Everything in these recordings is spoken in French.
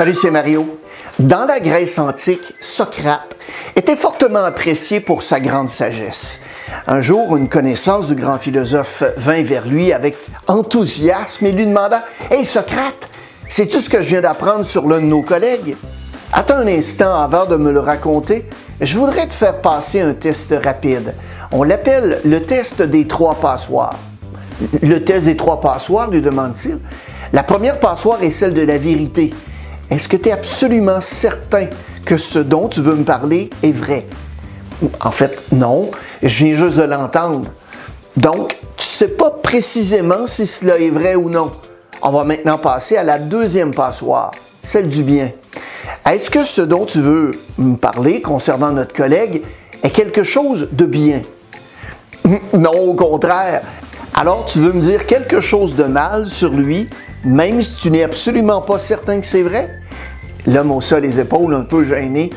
Salut, c'est Mario. Dans la Grèce antique, Socrate était fortement apprécié pour sa grande sagesse. Un jour, une connaissance du grand philosophe vint vers lui avec enthousiasme et lui demanda Hey Socrate, sais-tu ce que je viens d'apprendre sur l'un de nos collègues? Attends un instant avant de me le raconter. Je voudrais te faire passer un test rapide. On l'appelle le test des trois passoires. Le test des trois passoires, lui demande-t-il. La première passoire est celle de la vérité. Est-ce que tu es absolument certain que ce dont tu veux me parler est vrai? En fait, non. Je viens juste de l'entendre. Donc, tu ne sais pas précisément si cela est vrai ou non. On va maintenant passer à la deuxième passoire, celle du bien. Est-ce que ce dont tu veux me parler concernant notre collègue est quelque chose de bien? Non, au contraire. Alors, tu veux me dire quelque chose de mal sur lui, même si tu n'es absolument pas certain que c'est vrai? L'homme haussa les épaules un peu gêné.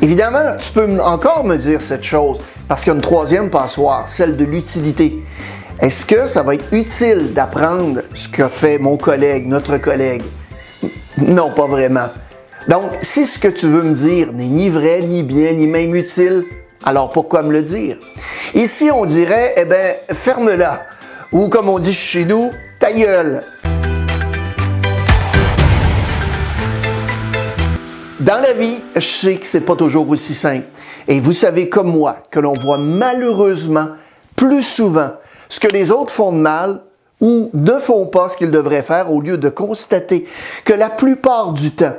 Évidemment, tu peux encore me dire cette chose, parce qu'il y a une troisième passoire, celle de l'utilité. Est-ce que ça va être utile d'apprendre ce que fait mon collègue, notre collègue? Non, pas vraiment. Donc, si ce que tu veux me dire n'est ni vrai, ni bien, ni même utile, alors pourquoi me le dire? Ici, on dirait, eh bien, ferme-la. Ou comme on dit chez nous, ta gueule. Dans la vie, je sais que c'est pas toujours aussi simple. Et vous savez comme moi que l'on voit malheureusement plus souvent ce que les autres font de mal ou ne font pas ce qu'ils devraient faire au lieu de constater que la plupart du temps,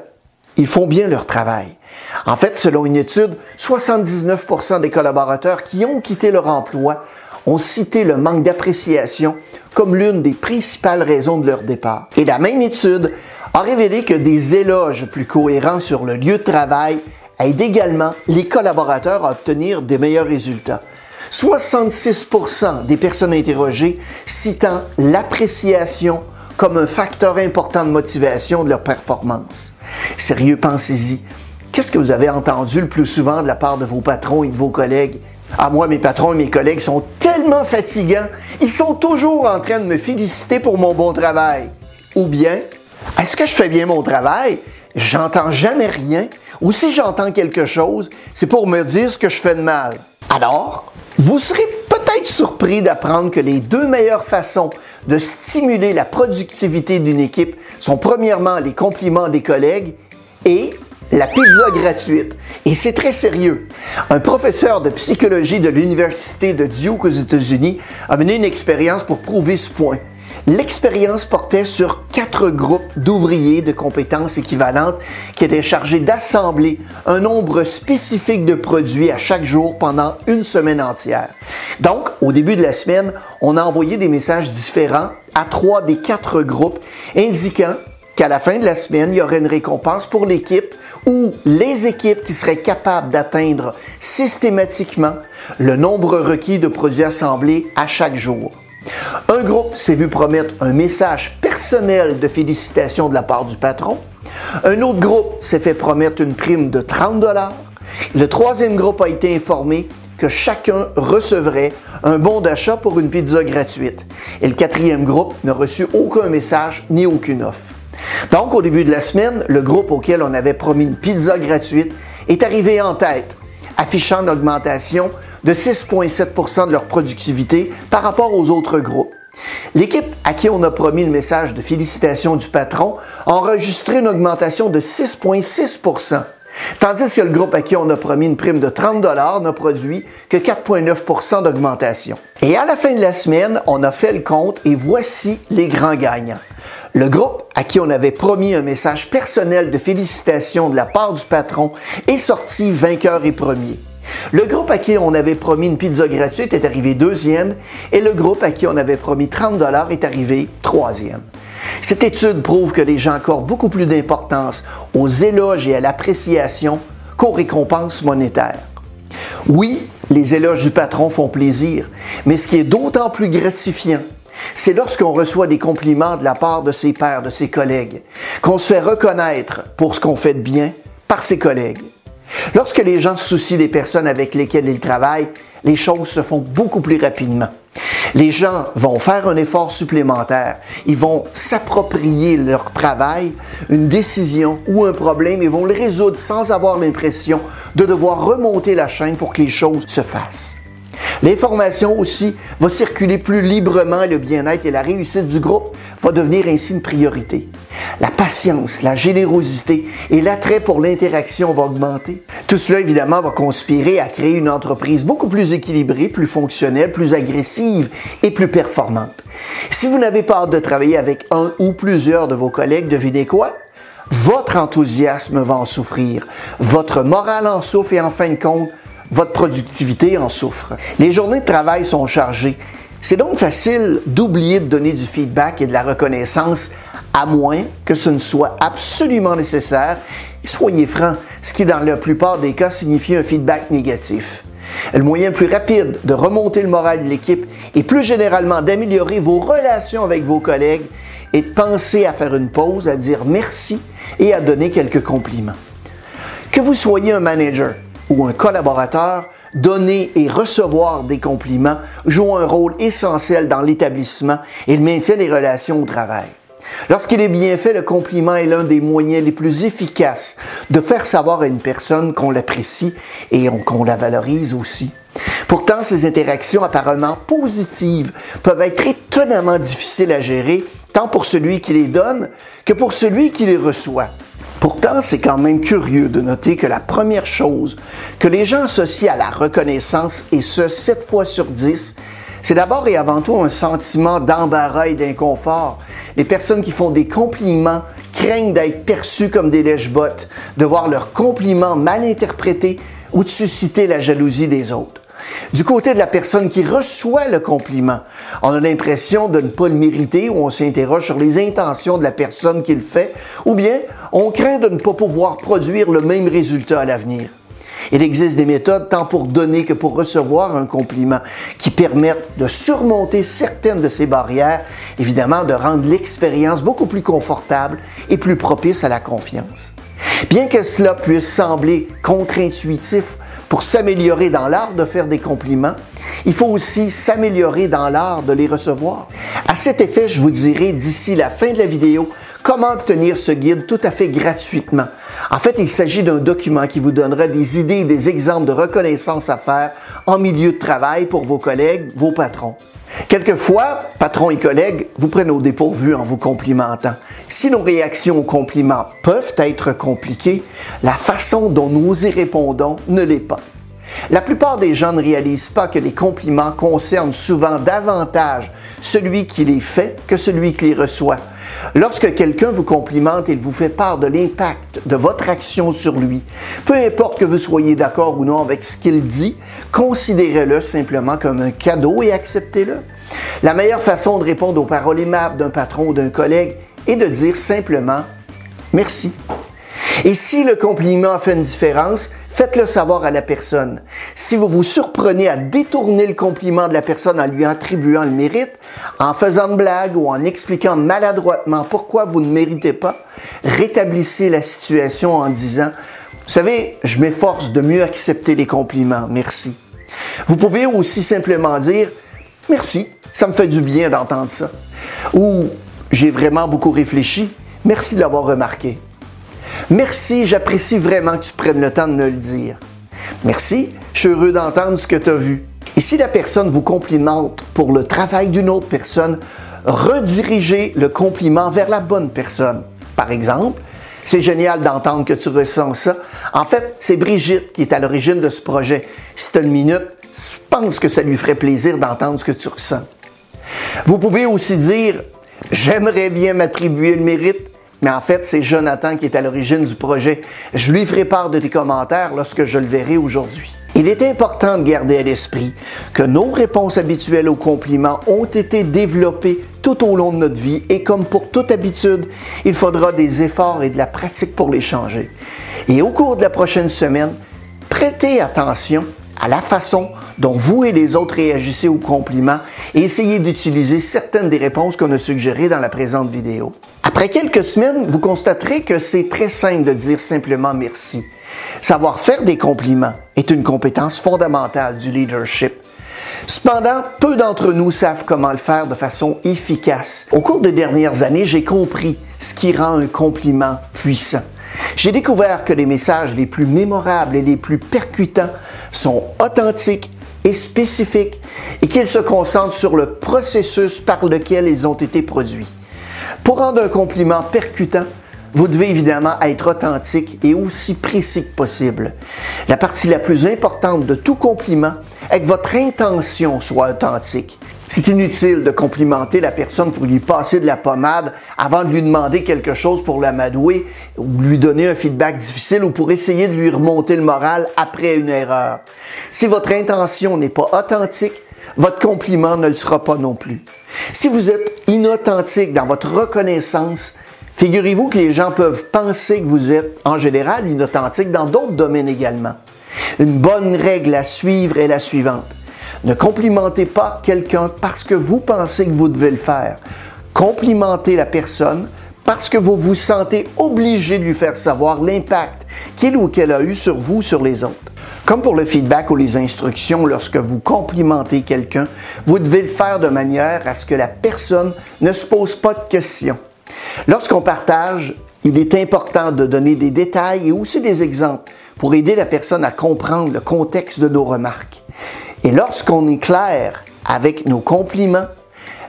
ils font bien leur travail. En fait, selon une étude, 79% des collaborateurs qui ont quitté leur emploi ont cité le manque d'appréciation comme l'une des principales raisons de leur départ. Et la même étude a révélé que des éloges plus cohérents sur le lieu de travail aident également les collaborateurs à obtenir des meilleurs résultats. 66% des personnes interrogées citant l'appréciation comme un facteur important de motivation de leur performance. Sérieux, pensez-y. Qu'est-ce que vous avez entendu le plus souvent de la part de vos patrons et de vos collègues? Ah, moi, mes patrons et mes collègues sont tellement fatigants, ils sont toujours en train de me féliciter pour mon bon travail. Ou bien, est-ce que je fais bien mon travail? J'entends jamais rien. Ou si j'entends quelque chose, c'est pour me dire ce que je fais de mal. Alors, vous serez peut-être surpris d'apprendre que les deux meilleures façons de stimuler la productivité d'une équipe sont premièrement les compliments des collègues et la pizza gratuite. Et c'est très sérieux. Un professeur de psychologie de l'Université de Duke aux États-Unis a mené une expérience pour prouver ce point. L'expérience portait sur quatre groupes d'ouvriers de compétences équivalentes qui étaient chargés d'assembler un nombre spécifique de produits à chaque jour pendant une semaine entière. Donc, au début de la semaine, on a envoyé des messages différents à trois des quatre groupes indiquant qu'à la fin de la semaine, il y aurait une récompense pour l'équipe ou les équipes qui seraient capables d'atteindre systématiquement le nombre requis de produits assemblés à chaque jour. Un groupe s'est vu promettre un message personnel de félicitations de la part du patron. Un autre groupe s'est fait promettre une prime de 30 dollars. Le troisième groupe a été informé que chacun recevrait un bon d'achat pour une pizza gratuite. Et le quatrième groupe n'a reçu aucun message ni aucune offre. Donc, au début de la semaine, le groupe auquel on avait promis une pizza gratuite est arrivé en tête, affichant une augmentation de 6,7% de leur productivité par rapport aux autres groupes. L'équipe à qui on a promis le message de félicitations du patron a enregistré une augmentation de 6,6% Tandis que le groupe à qui on a promis une prime de 30 n'a produit que 4,9% d'augmentation. Et à la fin de la semaine, on a fait le compte et voici les grands gagnants. Le groupe à qui on avait promis un message personnel de félicitations de la part du patron est sorti vainqueur et premier. Le groupe à qui on avait promis une pizza gratuite est arrivé deuxième et le groupe à qui on avait promis 30 dollars est arrivé troisième. Cette étude prouve que les gens accordent beaucoup plus d'importance aux éloges et à l'appréciation qu'aux récompenses monétaires. Oui, les éloges du patron font plaisir, mais ce qui est d'autant plus gratifiant, c'est lorsqu'on reçoit des compliments de la part de ses pairs, de ses collègues, qu'on se fait reconnaître pour ce qu'on fait de bien par ses collègues. Lorsque les gens se soucient des personnes avec lesquelles ils travaillent, les choses se font beaucoup plus rapidement. Les gens vont faire un effort supplémentaire. Ils vont s'approprier leur travail, une décision ou un problème et vont le résoudre sans avoir l'impression de devoir remonter la chaîne pour que les choses se fassent. L'information aussi va circuler plus librement et le bien-être et la réussite du groupe va devenir ainsi une priorité. La patience, la générosité et l'attrait pour l'interaction vont augmenter. Tout cela, évidemment, va conspirer à créer une entreprise beaucoup plus équilibrée, plus fonctionnelle, plus agressive et plus performante. Si vous n'avez pas hâte de travailler avec un ou plusieurs de vos collègues, devinez quoi? Votre enthousiasme va en souffrir, votre morale en souffre et en fin de compte, votre productivité en souffre. Les journées de travail sont chargées. C'est donc facile d'oublier de donner du feedback et de la reconnaissance, à moins que ce ne soit absolument nécessaire. soyez francs, ce qui dans la plupart des cas signifie un feedback négatif. Le moyen le plus rapide de remonter le moral de l'équipe et plus généralement d'améliorer vos relations avec vos collègues est de penser à faire une pause, à dire merci et à donner quelques compliments. Que vous soyez un manager, ou un collaborateur, donner et recevoir des compliments joue un rôle essentiel dans l'établissement et le maintien des relations au travail. Lorsqu'il est bien fait, le compliment est l'un des moyens les plus efficaces de faire savoir à une personne qu'on l'apprécie et qu'on la valorise aussi. Pourtant, ces interactions apparemment positives peuvent être étonnamment difficiles à gérer, tant pour celui qui les donne que pour celui qui les reçoit. Pourtant, c'est quand même curieux de noter que la première chose que les gens associent à la reconnaissance, et ce, 7 fois sur 10, c'est d'abord et avant tout un sentiment d'embarras et d'inconfort. Les personnes qui font des compliments craignent d'être perçues comme des lèche-bottes, de voir leurs compliments mal interprétés ou de susciter la jalousie des autres. Du côté de la personne qui reçoit le compliment, on a l'impression de ne pas le mériter ou on s'interroge sur les intentions de la personne qui le fait, ou bien on craint de ne pas pouvoir produire le même résultat à l'avenir. Il existe des méthodes tant pour donner que pour recevoir un compliment qui permettent de surmonter certaines de ces barrières, évidemment de rendre l'expérience beaucoup plus confortable et plus propice à la confiance. Bien que cela puisse sembler contre-intuitif pour s'améliorer dans l'art de faire des compliments, il faut aussi s'améliorer dans l'art de les recevoir. À cet effet, je vous dirai d'ici la fin de la vidéo comment obtenir ce guide tout à fait gratuitement. En fait, il s'agit d'un document qui vous donnera des idées et des exemples de reconnaissance à faire en milieu de travail pour vos collègues, vos patrons. Quelquefois, patrons et collègues vous prennent au dépourvu en vous complimentant. Si nos réactions aux compliments peuvent être compliquées, la façon dont nous y répondons ne l'est pas. La plupart des gens ne réalisent pas que les compliments concernent souvent davantage celui qui les fait que celui qui les reçoit. Lorsque quelqu'un vous complimente, il vous fait part de l'impact de votre action sur lui. Peu importe que vous soyez d'accord ou non avec ce qu'il dit, considérez-le simplement comme un cadeau et acceptez-le. La meilleure façon de répondre aux paroles aimables d'un patron ou d'un collègue est de dire simplement merci. Et si le compliment fait une différence, faites-le savoir à la personne. Si vous vous surprenez à détourner le compliment de la personne en lui attribuant le mérite, en faisant une blague ou en expliquant maladroitement pourquoi vous ne méritez pas, rétablissez la situation en disant, vous savez, je m'efforce de mieux accepter les compliments, merci. Vous pouvez aussi simplement dire, merci, ça me fait du bien d'entendre ça. Ou, j'ai vraiment beaucoup réfléchi, merci de l'avoir remarqué. Merci, j'apprécie vraiment que tu prennes le temps de me le dire. Merci, je suis heureux d'entendre ce que tu as vu. Et si la personne vous complimente pour le travail d'une autre personne, redirigez le compliment vers la bonne personne. Par exemple, c'est génial d'entendre que tu ressens ça. En fait, c'est Brigitte qui est à l'origine de ce projet. Si tu as une minute, je pense que ça lui ferait plaisir d'entendre ce que tu ressens. Vous pouvez aussi dire J'aimerais bien m'attribuer le mérite, mais en fait, c'est Jonathan qui est à l'origine du projet. Je lui ferai part de tes commentaires lorsque je le verrai aujourd'hui. Il est important de garder à l'esprit que nos réponses habituelles aux compliments ont été développées tout au long de notre vie et comme pour toute habitude, il faudra des efforts et de la pratique pour les changer. Et au cours de la prochaine semaine, prêtez attention à la façon dont vous et les autres réagissez aux compliments et essayez d'utiliser certaines des réponses qu'on a suggérées dans la présente vidéo. Après quelques semaines, vous constaterez que c'est très simple de dire simplement merci. Savoir faire des compliments est une compétence fondamentale du leadership. Cependant, peu d'entre nous savent comment le faire de façon efficace. Au cours des dernières années, j'ai compris ce qui rend un compliment puissant. J'ai découvert que les messages les plus mémorables et les plus percutants sont authentiques et spécifiques et qu'ils se concentrent sur le processus par lequel ils ont été produits. Pour rendre un compliment percutant, vous devez évidemment être authentique et aussi précis que possible. La partie la plus importante de tout compliment est que votre intention soit authentique. C'est inutile de complimenter la personne pour lui passer de la pommade avant de lui demander quelque chose pour l'amadouer ou lui donner un feedback difficile ou pour essayer de lui remonter le moral après une erreur. Si votre intention n'est pas authentique, votre compliment ne le sera pas non plus. Si vous êtes inauthentique dans votre reconnaissance, Figurez-vous que les gens peuvent penser que vous êtes en général inauthentique dans d'autres domaines également. Une bonne règle à suivre est la suivante. Ne complimentez pas quelqu'un parce que vous pensez que vous devez le faire. Complimentez la personne parce que vous vous sentez obligé de lui faire savoir l'impact qu'il ou qu'elle a eu sur vous, sur les autres. Comme pour le feedback ou les instructions, lorsque vous complimentez quelqu'un, vous devez le faire de manière à ce que la personne ne se pose pas de questions. Lorsqu'on partage, il est important de donner des détails et aussi des exemples pour aider la personne à comprendre le contexte de nos remarques. Et lorsqu'on est clair avec nos compliments,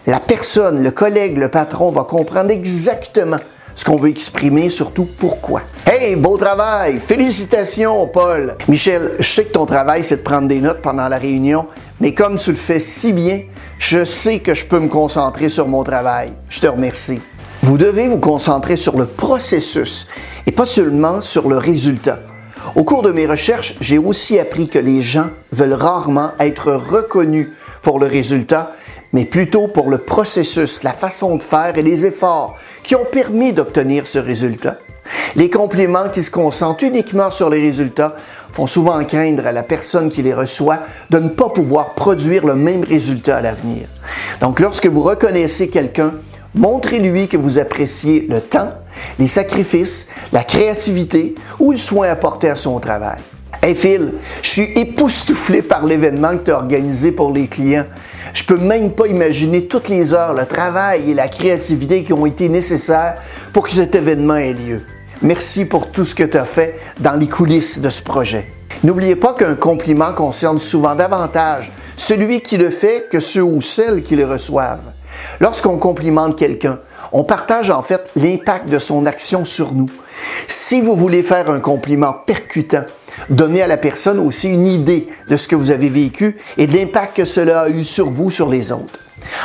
la personne, le collègue, le patron va comprendre exactement ce qu'on veut exprimer, surtout pourquoi? Hey, beau travail! Félicitations, Paul! Michel, je sais que ton travail, c'est de prendre des notes pendant la réunion, mais comme tu le fais si bien, je sais que je peux me concentrer sur mon travail. Je te remercie. Vous devez vous concentrer sur le processus et pas seulement sur le résultat. Au cours de mes recherches, j'ai aussi appris que les gens veulent rarement être reconnus pour le résultat, mais plutôt pour le processus, la façon de faire et les efforts qui ont permis d'obtenir ce résultat. Les compliments qui se concentrent uniquement sur les résultats font souvent craindre à la personne qui les reçoit de ne pas pouvoir produire le même résultat à l'avenir. Donc lorsque vous reconnaissez quelqu'un, Montrez-lui que vous appréciez le temps, les sacrifices, la créativité ou le soin apporté à son travail. Hey Phil, je suis époustouflé par l'événement que tu as organisé pour les clients. Je peux même pas imaginer toutes les heures, le travail et la créativité qui ont été nécessaires pour que cet événement ait lieu. Merci pour tout ce que tu as fait dans les coulisses de ce projet. N'oubliez pas qu'un compliment concerne souvent davantage celui qui le fait que ceux ou celles qui le reçoivent. Lorsqu'on complimente quelqu'un, on partage en fait l'impact de son action sur nous. Si vous voulez faire un compliment percutant, donnez à la personne aussi une idée de ce que vous avez vécu et de l'impact que cela a eu sur vous, sur les autres.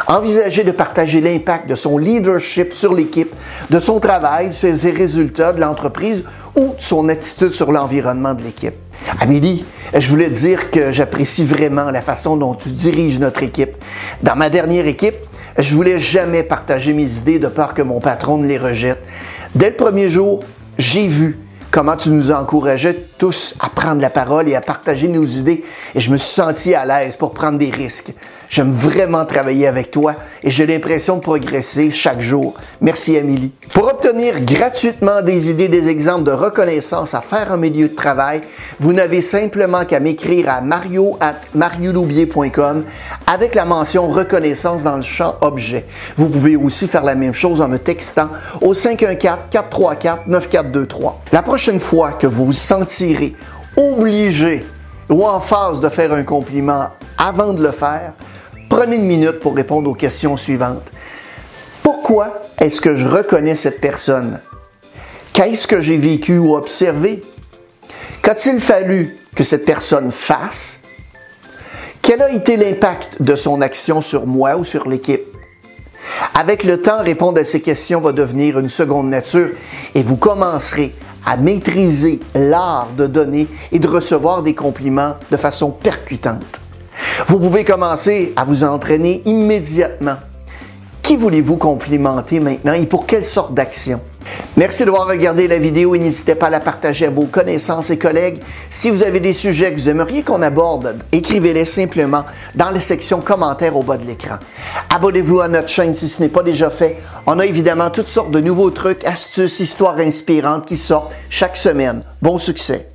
Envisagez de partager l'impact de son leadership sur l'équipe, de son travail, de ses résultats de l'entreprise ou de son attitude sur l'environnement de l'équipe. Amélie, je voulais dire que j'apprécie vraiment la façon dont tu diriges notre équipe. Dans ma dernière équipe, je voulais jamais partager mes idées de peur que mon patron ne les rejette. Dès le premier jour, j'ai vu comment tu nous encourageais tous à prendre la parole et à partager nos idées. Et je me suis senti à l'aise pour prendre des risques. J'aime vraiment travailler avec toi et j'ai l'impression de progresser chaque jour. Merci, Amélie. Pour obtenir gratuitement des idées, des exemples de reconnaissance à faire en milieu de travail, vous n'avez simplement qu'à m'écrire à mario at avec la mention reconnaissance dans le champ objet. Vous pouvez aussi faire la même chose en me textant au 514-434-9423. La prochaine fois que vous vous sentirez obligé ou en phase de faire un compliment avant de le faire, prenez une minute pour répondre aux questions suivantes. Pourquoi est-ce que je reconnais cette personne? Qu'est-ce que j'ai vécu ou observé? Qu'a-t-il fallu que cette personne fasse? Quel a été l'impact de son action sur moi ou sur l'équipe? Avec le temps, répondre à ces questions va devenir une seconde nature et vous commencerez à maîtriser l'art de donner et de recevoir des compliments de façon percutante. Vous pouvez commencer à vous entraîner immédiatement. Qui voulez-vous complimenter maintenant et pour quelle sorte d'action? Merci d'avoir regardé la vidéo et n'hésitez pas à la partager à vos connaissances et collègues. Si vous avez des sujets que vous aimeriez qu'on aborde, écrivez-les simplement dans la section commentaires au bas de l'écran. Abonnez-vous à notre chaîne si ce n'est pas déjà fait. On a évidemment toutes sortes de nouveaux trucs, astuces, histoires inspirantes qui sortent chaque semaine. Bon succès!